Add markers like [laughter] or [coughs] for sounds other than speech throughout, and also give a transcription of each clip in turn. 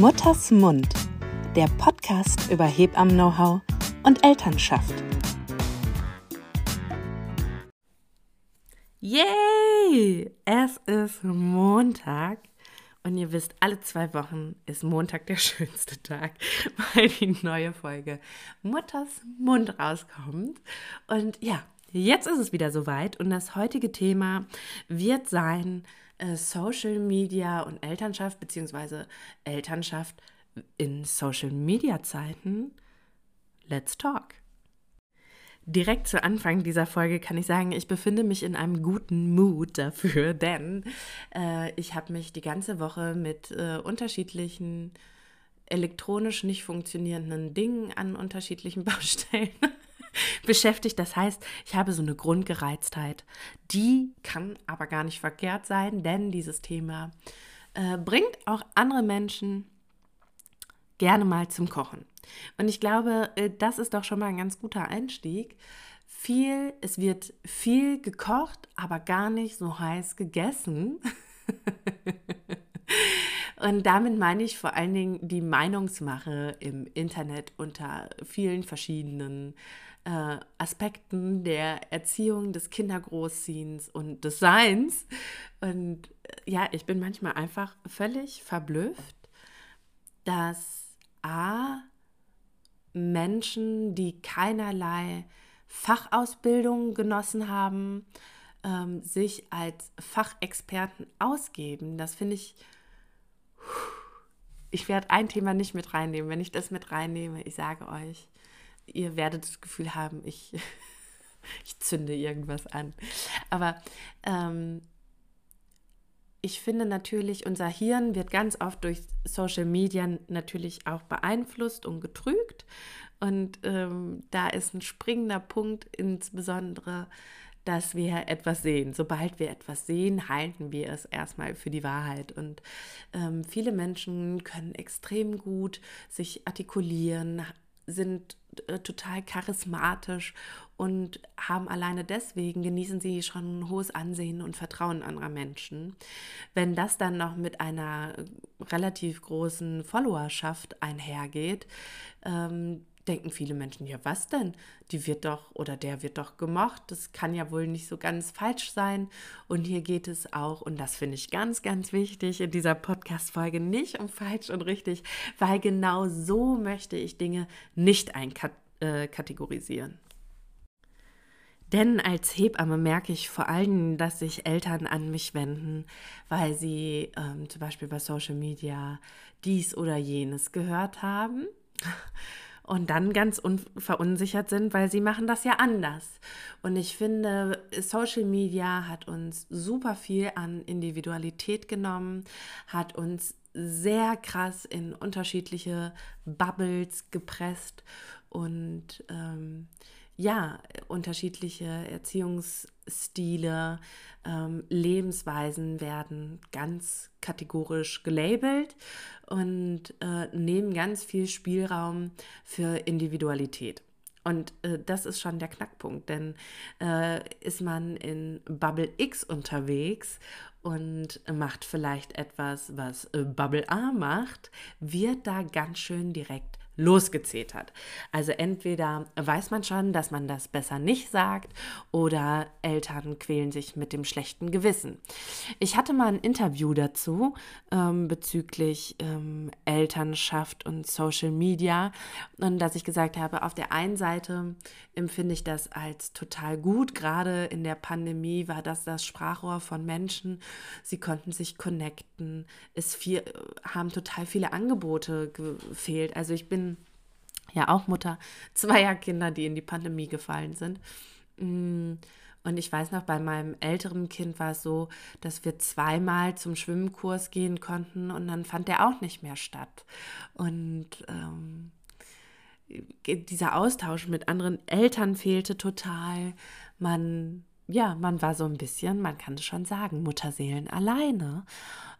Mutters Mund, der Podcast über Hebammen-Know-how und Elternschaft. Yay! Es ist Montag und ihr wisst, alle zwei Wochen ist Montag der [laughs] schönste Tag, weil die neue Folge Mutters Mund rauskommt. Und ja, jetzt ist es wieder soweit und das heutige Thema wird sein, äh, Social Media und Elternschaft, beziehungsweise Elternschaft in Social Media Zeiten. Let's talk. Direkt zu Anfang dieser Folge kann ich sagen, ich befinde mich in einem guten Mood dafür, [laughs] denn äh, ich habe mich die ganze Woche mit äh, unterschiedlichen elektronisch nicht funktionierenden Dingen an unterschiedlichen [laughs] Baustellen [laughs] beschäftigt. Das heißt, ich habe so eine Grundgereiztheit. Die kann aber gar nicht verkehrt sein, denn dieses Thema äh, bringt auch andere Menschen gerne mal zum Kochen. Und ich glaube, äh, das ist doch schon mal ein ganz guter Einstieg. Viel, es wird viel gekocht, aber gar nicht so heiß gegessen. [laughs] Und damit meine ich vor allen Dingen die Meinungsmache im Internet unter vielen verschiedenen äh, Aspekten der Erziehung, des Kindergroßziehens und des Seins. Und äh, ja, ich bin manchmal einfach völlig verblüfft, dass A, Menschen, die keinerlei Fachausbildung genossen haben, ähm, sich als Fachexperten ausgeben. Das finde ich, ich werde ein Thema nicht mit reinnehmen. Wenn ich das mit reinnehme, ich sage euch, ihr werdet das Gefühl haben, ich, [laughs] ich zünde irgendwas an. Aber ähm, ich finde natürlich, unser Hirn wird ganz oft durch Social Media natürlich auch beeinflusst und getrügt. Und ähm, da ist ein springender Punkt insbesondere, dass wir etwas sehen. Sobald wir etwas sehen, halten wir es erstmal für die Wahrheit. Und ähm, viele Menschen können extrem gut sich artikulieren, sind äh, total charismatisch und haben alleine deswegen, genießen sie schon ein hohes Ansehen und Vertrauen anderer Menschen. Wenn das dann noch mit einer relativ großen Followerschaft einhergeht, ähm, denken viele Menschen, ja was denn? Die wird doch oder der wird doch gemocht. Das kann ja wohl nicht so ganz falsch sein. Und hier geht es auch, und das finde ich ganz, ganz wichtig in dieser Podcast-Folge, nicht um falsch und richtig, weil genau so möchte ich Dinge nicht einkategorisieren. Äh, denn als Hebamme merke ich vor allem, dass sich Eltern an mich wenden, weil sie ähm, zum Beispiel bei Social Media dies oder jenes gehört haben und dann ganz verunsichert sind, weil sie machen das ja anders. Und ich finde, Social Media hat uns super viel an Individualität genommen, hat uns sehr krass in unterschiedliche Bubbles gepresst und ähm, ja, unterschiedliche Erziehungsstile, ähm, Lebensweisen werden ganz kategorisch gelabelt und äh, nehmen ganz viel Spielraum für Individualität. Und äh, das ist schon der Knackpunkt, denn äh, ist man in Bubble X unterwegs und macht vielleicht etwas, was äh, Bubble A macht, wird da ganz schön direkt losgezählt hat. Also entweder weiß man schon, dass man das besser nicht sagt oder Eltern quälen sich mit dem schlechten Gewissen. Ich hatte mal ein Interview dazu ähm, bezüglich ähm, Elternschaft und Social Media und dass ich gesagt habe, auf der einen Seite empfinde ich das als total gut. Gerade in der Pandemie war das das Sprachrohr von Menschen. Sie konnten sich connecten. Es viel, haben total viele Angebote gefehlt. Also ich bin ja auch Mutter zweier Kinder, die in die Pandemie gefallen sind. Mm, und ich weiß noch, bei meinem älteren Kind war es so, dass wir zweimal zum Schwimmkurs gehen konnten und dann fand der auch nicht mehr statt. Und ähm, dieser Austausch mit anderen Eltern fehlte total. Man, ja, man war so ein bisschen, man kann es schon sagen, Mutterseelen alleine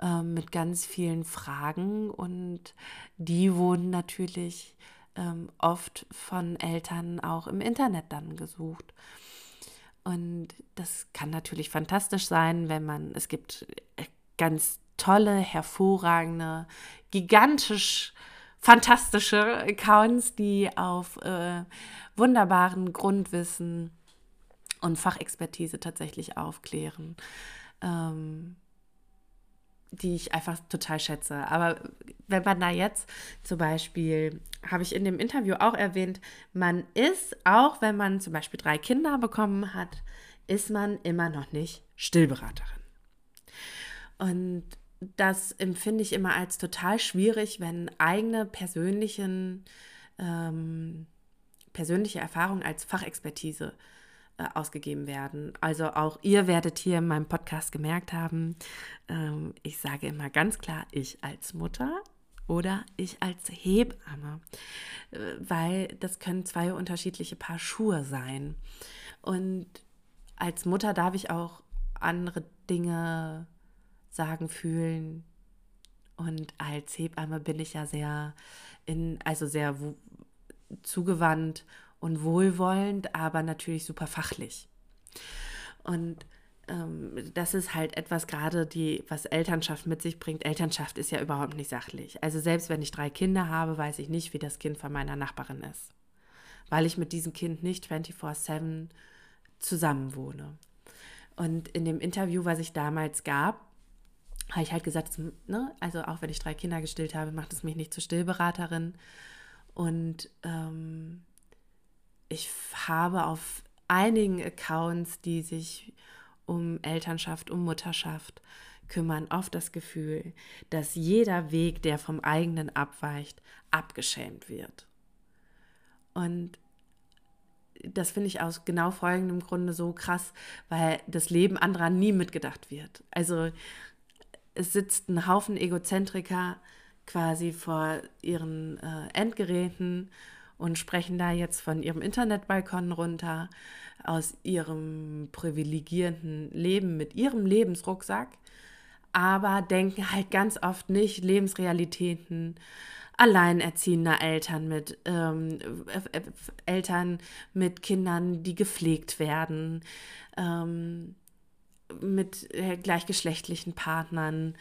äh, mit ganz vielen Fragen und die wurden natürlich ähm, oft von Eltern auch im Internet dann gesucht. Und das kann natürlich fantastisch sein, wenn man, es gibt äh, ganz tolle, hervorragende, gigantisch fantastische Accounts, die auf äh, wunderbaren Grundwissen und Fachexpertise tatsächlich aufklären. Ähm, die ich einfach total schätze. Aber wenn man da jetzt zum Beispiel, habe ich in dem Interview auch erwähnt, man ist, auch wenn man zum Beispiel drei Kinder bekommen hat, ist man immer noch nicht Stillberaterin. Und das empfinde ich immer als total schwierig, wenn eigene persönlichen, ähm, persönliche Erfahrungen als Fachexpertise ausgegeben werden. Also auch ihr werdet hier in meinem Podcast gemerkt haben, ähm, ich sage immer ganz klar, ich als Mutter oder ich als Hebamme, äh, weil das können zwei unterschiedliche Paar Schuhe sein. Und als Mutter darf ich auch andere Dinge sagen, fühlen. Und als Hebamme bin ich ja sehr in, also sehr zugewandt und wohlwollend, aber natürlich super fachlich. Und ähm, das ist halt etwas gerade, die, was Elternschaft mit sich bringt. Elternschaft ist ja überhaupt nicht sachlich. Also selbst wenn ich drei Kinder habe, weiß ich nicht, wie das Kind von meiner Nachbarin ist. Weil ich mit diesem Kind nicht 24-7 zusammenwohne. Und in dem Interview, was ich damals gab, habe ich halt gesagt, ne, also auch wenn ich drei Kinder gestillt habe, macht es mich nicht zur Stillberaterin. Und ähm, ich habe auf einigen Accounts, die sich um Elternschaft, um Mutterschaft kümmern, oft das Gefühl, dass jeder Weg, der vom eigenen abweicht, abgeschämt wird. Und das finde ich aus genau folgendem Grunde so krass, weil das Leben anderer nie mitgedacht wird. Also es sitzt ein Haufen Egozentriker quasi vor ihren äh, Endgeräten und sprechen da jetzt von ihrem Internetbalkon runter, aus ihrem privilegierten Leben mit ihrem Lebensrucksack, aber denken halt ganz oft nicht Lebensrealitäten alleinerziehender Eltern mit ähm, Eltern mit Kindern, die gepflegt werden, ähm, mit äh, gleichgeschlechtlichen Partnern.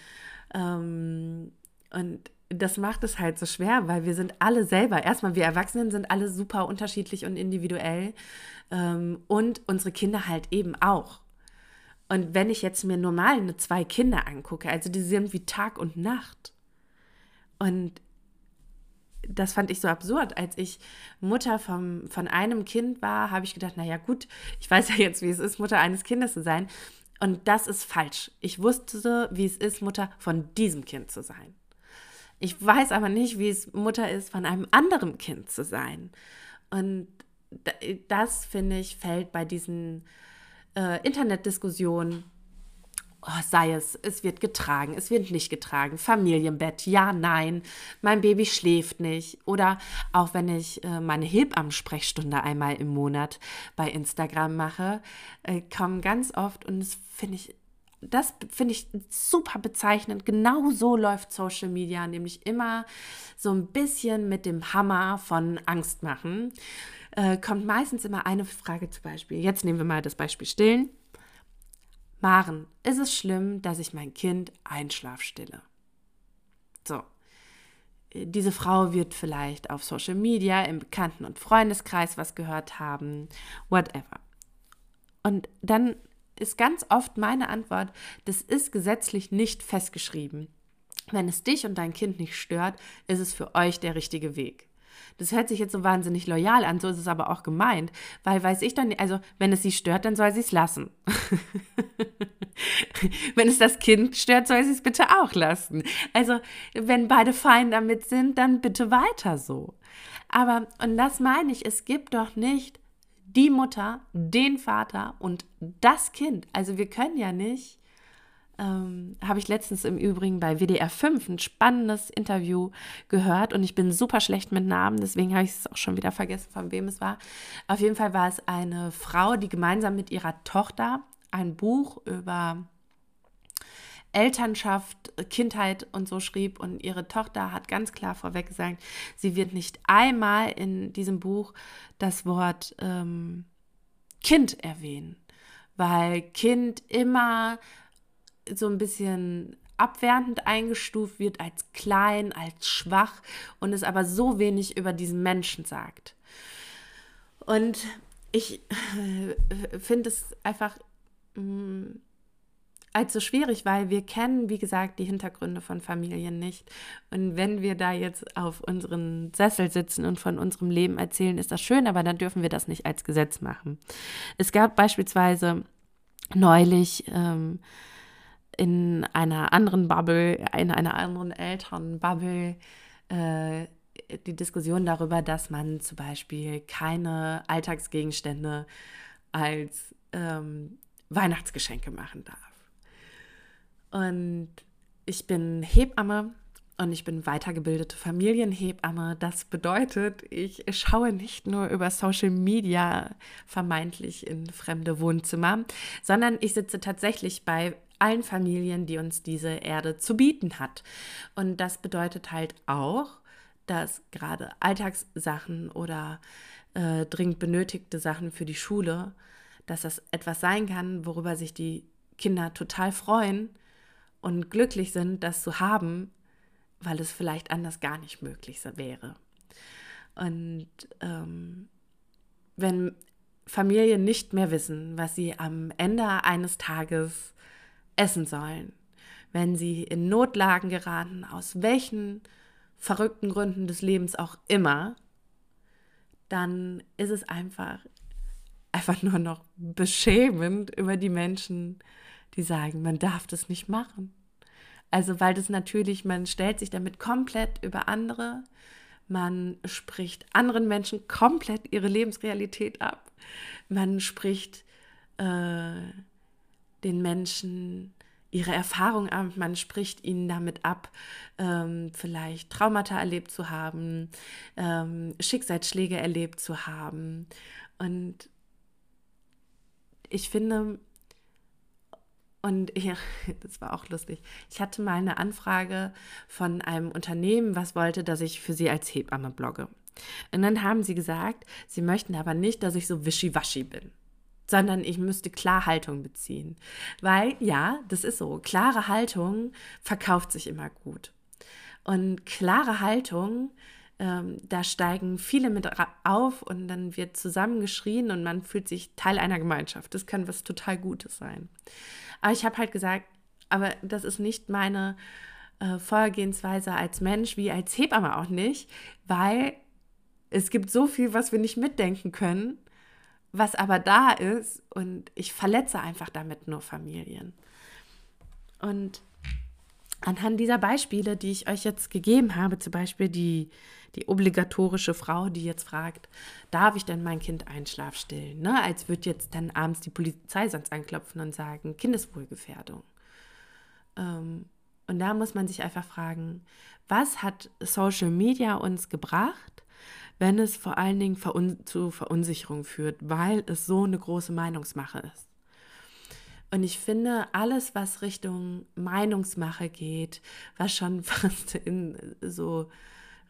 Ähm, und das macht es halt so schwer, weil wir sind alle selber, erstmal wir Erwachsenen sind alle super unterschiedlich und individuell ähm, und unsere Kinder halt eben auch. Und wenn ich jetzt mir normal eine zwei Kinder angucke, also die sind wie Tag und Nacht. Und das fand ich so absurd. Als ich Mutter vom, von einem Kind war, habe ich gedacht, naja gut, ich weiß ja jetzt, wie es ist, Mutter eines Kindes zu sein. Und das ist falsch. Ich wusste, wie es ist, Mutter von diesem Kind zu sein. Ich weiß aber nicht, wie es Mutter ist, von einem anderen Kind zu sein. Und das, finde ich, fällt bei diesen äh, Internetdiskussionen oh, sei es, es wird getragen, es wird nicht getragen, Familienbett, ja, nein, mein Baby schläft nicht. Oder auch wenn ich äh, meine Hebammensprechstunde einmal im Monat bei Instagram mache, äh, kommen ganz oft, und das finde ich das finde ich super bezeichnend. Genau so läuft Social Media, nämlich immer so ein bisschen mit dem Hammer von Angst machen. Äh, kommt meistens immer eine Frage zum Beispiel. Jetzt nehmen wir mal das Beispiel Stillen. Maren, ist es schlimm, dass ich mein Kind Einschlaf stille? So. Diese Frau wird vielleicht auf Social Media, im Bekannten- und Freundeskreis was gehört haben, whatever. Und dann ist ganz oft meine Antwort, das ist gesetzlich nicht festgeschrieben. Wenn es dich und dein Kind nicht stört, ist es für euch der richtige Weg. Das hört sich jetzt so wahnsinnig loyal an, so ist es aber auch gemeint, weil weiß ich dann, also wenn es sie stört, dann soll sie es lassen. [laughs] wenn es das Kind stört, soll sie es bitte auch lassen. Also wenn beide fein damit sind, dann bitte weiter so. Aber, und das meine ich, es gibt doch nicht die Mutter, den Vater und das Kind. Also wir können ja nicht ähm, habe ich letztens im Übrigen bei WDR 5 ein spannendes Interview gehört und ich bin super schlecht mit Namen, deswegen habe ich es auch schon wieder vergessen, von wem es war. Auf jeden Fall war es eine Frau, die gemeinsam mit ihrer Tochter ein Buch über Elternschaft, Kindheit und so schrieb und ihre Tochter hat ganz klar vorweg gesagt, sie wird nicht einmal in diesem Buch das Wort ähm, Kind erwähnen, weil Kind immer so ein bisschen abwertend eingestuft wird, als klein, als schwach und es aber so wenig über diesen Menschen sagt. Und ich äh, finde es einfach mh, mm, so schwierig, weil wir kennen, wie gesagt, die Hintergründe von Familien nicht. Und wenn wir da jetzt auf unseren Sessel sitzen und von unserem Leben erzählen, ist das schön, aber dann dürfen wir das nicht als Gesetz machen. Es gab beispielsweise neulich ähm, in einer anderen Bubble, in einer anderen Elternbubble, äh, die Diskussion darüber, dass man zum Beispiel keine Alltagsgegenstände als ähm, Weihnachtsgeschenke machen darf. Und ich bin Hebamme und ich bin weitergebildete Familienhebamme. Das bedeutet, ich schaue nicht nur über Social Media vermeintlich in fremde Wohnzimmer, sondern ich sitze tatsächlich bei allen Familien, die uns diese Erde zu bieten hat. Und das bedeutet halt auch, dass gerade Alltagssachen oder äh, dringend benötigte Sachen für die Schule, dass das etwas sein kann, worüber sich die Kinder total freuen und glücklich sind, das zu haben, weil es vielleicht anders gar nicht möglich wäre. Und ähm, wenn Familien nicht mehr wissen, was sie am Ende eines Tages essen sollen, wenn sie in Notlagen geraten, aus welchen verrückten Gründen des Lebens auch immer, dann ist es einfach, einfach nur noch beschämend über die Menschen, die sagen, man darf das nicht machen. Also weil das natürlich, man stellt sich damit komplett über andere, man spricht anderen Menschen komplett ihre Lebensrealität ab, man spricht äh, den Menschen ihre Erfahrung ab, man spricht ihnen damit ab, ähm, vielleicht Traumata erlebt zu haben, ähm, Schicksalsschläge erlebt zu haben. Und ich finde, und [laughs] ja, das war auch lustig. Ich hatte mal eine Anfrage von einem Unternehmen, was wollte, dass ich für sie als Hebamme blogge. Und dann haben sie gesagt, sie möchten aber nicht, dass ich so wischiwaschi bin, sondern ich müsste Klarhaltung beziehen. Weil, ja, das ist so, klare Haltung verkauft sich immer gut. Und klare Haltung ähm, da steigen viele mit auf und dann wird zusammengeschrien und man fühlt sich Teil einer Gemeinschaft. Das kann was total Gutes sein. Aber ich habe halt gesagt, aber das ist nicht meine äh, Vorgehensweise als Mensch wie als Hebamme auch nicht, weil es gibt so viel, was wir nicht mitdenken können, was aber da ist und ich verletze einfach damit nur Familien. Und anhand dieser Beispiele, die ich euch jetzt gegeben habe, zum Beispiel die die obligatorische Frau, die jetzt fragt, darf ich denn mein Kind Einschlaf stillen? Ne? Als würde jetzt dann abends die Polizei sonst anklopfen und sagen, Kindeswohlgefährdung. Ähm, und da muss man sich einfach fragen, was hat Social Media uns gebracht, wenn es vor allen Dingen verun zu Verunsicherung führt, weil es so eine große Meinungsmache ist. Und ich finde, alles, was Richtung Meinungsmache geht, was schon [laughs] fast in so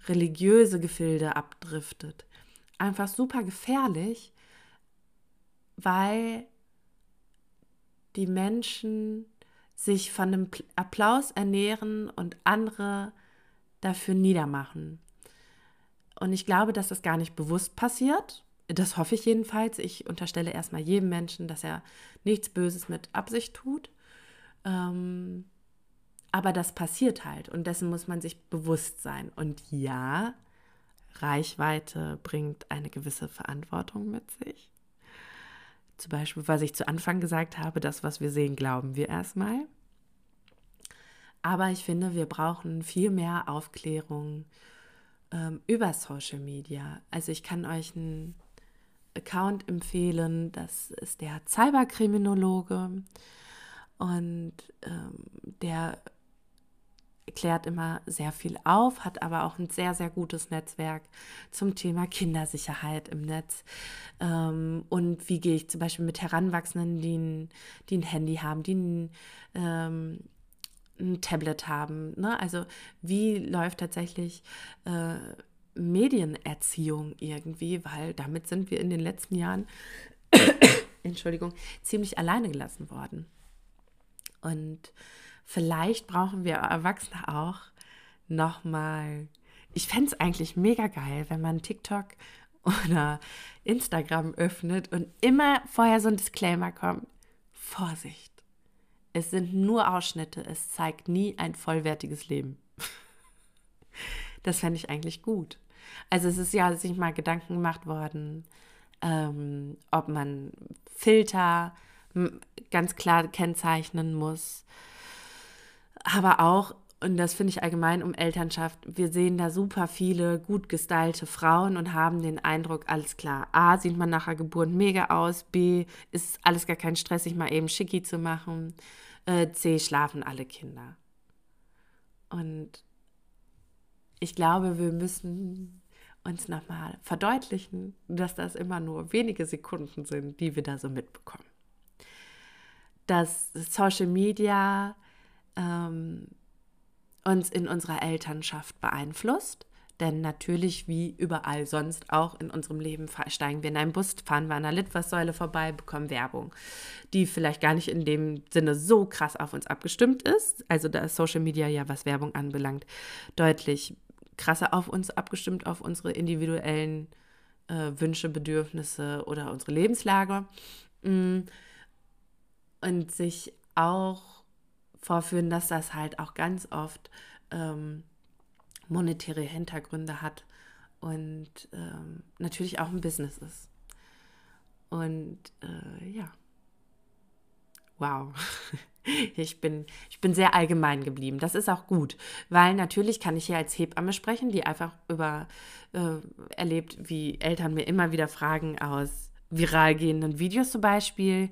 religiöse Gefilde abdriftet. Einfach super gefährlich, weil die Menschen sich von einem Applaus ernähren und andere dafür niedermachen. Und ich glaube, dass das gar nicht bewusst passiert. Das hoffe ich jedenfalls. Ich unterstelle erstmal jedem Menschen, dass er nichts Böses mit Absicht tut. Ähm, aber das passiert halt und dessen muss man sich bewusst sein. Und ja, Reichweite bringt eine gewisse Verantwortung mit sich. Zum Beispiel, was ich zu Anfang gesagt habe, das, was wir sehen, glauben wir erstmal. Aber ich finde, wir brauchen viel mehr Aufklärung ähm, über Social Media. Also ich kann euch einen Account empfehlen, das ist der Cyberkriminologe. Und ähm, der klärt immer sehr viel auf, hat aber auch ein sehr, sehr gutes Netzwerk zum Thema Kindersicherheit im Netz. Ähm, und wie gehe ich zum Beispiel mit Heranwachsenden, die ein, die ein Handy haben, die ein, ähm, ein Tablet haben. Ne? Also wie läuft tatsächlich äh, Medienerziehung irgendwie, weil damit sind wir in den letzten Jahren, [coughs] Entschuldigung, ziemlich alleine gelassen worden. Und vielleicht brauchen wir Erwachsene auch nochmal. Ich fände es eigentlich mega geil, wenn man TikTok oder Instagram öffnet und immer vorher so ein Disclaimer kommt. Vorsicht. Es sind nur Ausschnitte, es zeigt nie ein vollwertiges Leben. [laughs] Das fände ich eigentlich gut. Also es ist ja sich mal Gedanken gemacht worden, ähm, ob man Filter ganz klar kennzeichnen muss. Aber auch, und das finde ich allgemein um Elternschaft, wir sehen da super viele gut gestylte Frauen und haben den Eindruck, alles klar, A, sieht man nach der Geburt mega aus, B, ist alles gar kein Stress, sich mal eben schicki zu machen, äh, C, schlafen alle Kinder. Und ich glaube, wir müssen uns nochmal verdeutlichen, dass das immer nur wenige Sekunden sind, die wir da so mitbekommen. Dass Social Media ähm, uns in unserer Elternschaft beeinflusst. Denn natürlich, wie überall sonst auch in unserem Leben, steigen wir in einen Bus, fahren wir an einer Litfaßsäule vorbei, bekommen Werbung, die vielleicht gar nicht in dem Sinne so krass auf uns abgestimmt ist. Also da ist Social Media ja, was Werbung anbelangt, deutlich krasser auf uns abgestimmt, auf unsere individuellen äh, Wünsche, Bedürfnisse oder unsere Lebenslage. Mm. Und sich auch vorführen, dass das halt auch ganz oft ähm, monetäre Hintergründe hat und ähm, natürlich auch ein Business ist. Und äh, ja, wow. [laughs] Ich bin, ich bin sehr allgemein geblieben. Das ist auch gut, weil natürlich kann ich hier als Hebamme sprechen, die einfach über äh, erlebt, wie Eltern mir immer wieder Fragen aus viral gehenden Videos zum Beispiel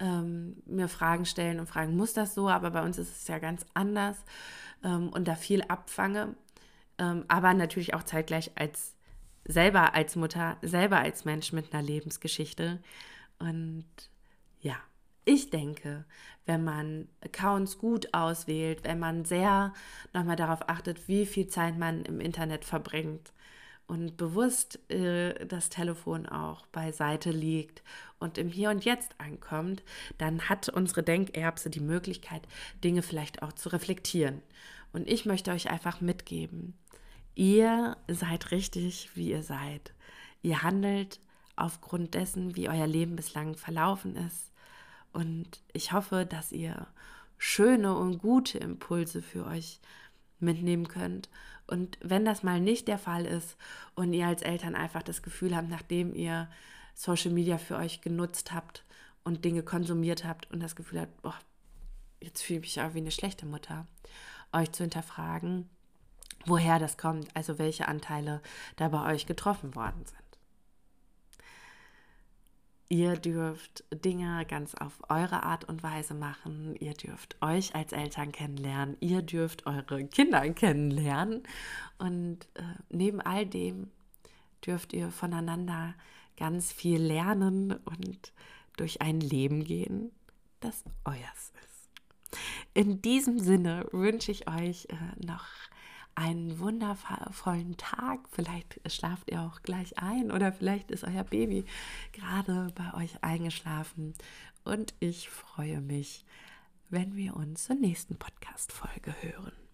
ähm, mir Fragen stellen und fragen, muss das so? Aber bei uns ist es ja ganz anders ähm, und da viel abfange. Ähm, aber natürlich auch zeitgleich als selber als Mutter, selber als Mensch mit einer Lebensgeschichte. Und ja, ich denke, wenn man Accounts gut auswählt, wenn man sehr nochmal darauf achtet, wie viel Zeit man im Internet verbringt und bewusst äh, das Telefon auch beiseite liegt und im Hier und Jetzt ankommt, dann hat unsere Denkerbse die Möglichkeit, Dinge vielleicht auch zu reflektieren. Und ich möchte euch einfach mitgeben, ihr seid richtig, wie ihr seid. Ihr handelt aufgrund dessen, wie euer Leben bislang verlaufen ist. Und ich hoffe, dass ihr schöne und gute Impulse für euch mitnehmen könnt. Und wenn das mal nicht der Fall ist und ihr als Eltern einfach das Gefühl habt, nachdem ihr Social Media für euch genutzt habt und Dinge konsumiert habt und das Gefühl habt, boah, jetzt fühle ich mich auch wie eine schlechte Mutter, euch zu hinterfragen, woher das kommt, also welche Anteile da bei euch getroffen worden sind. Ihr dürft Dinge ganz auf eure Art und Weise machen. Ihr dürft euch als Eltern kennenlernen. Ihr dürft eure Kinder kennenlernen. Und äh, neben all dem dürft ihr voneinander ganz viel lernen und durch ein Leben gehen, das euers ist. In diesem Sinne wünsche ich euch äh, noch einen wundervollen Tag. Vielleicht schlaft ihr auch gleich ein oder vielleicht ist euer Baby gerade bei euch eingeschlafen. Und ich freue mich, wenn wir uns zur nächsten Podcast-Folge hören.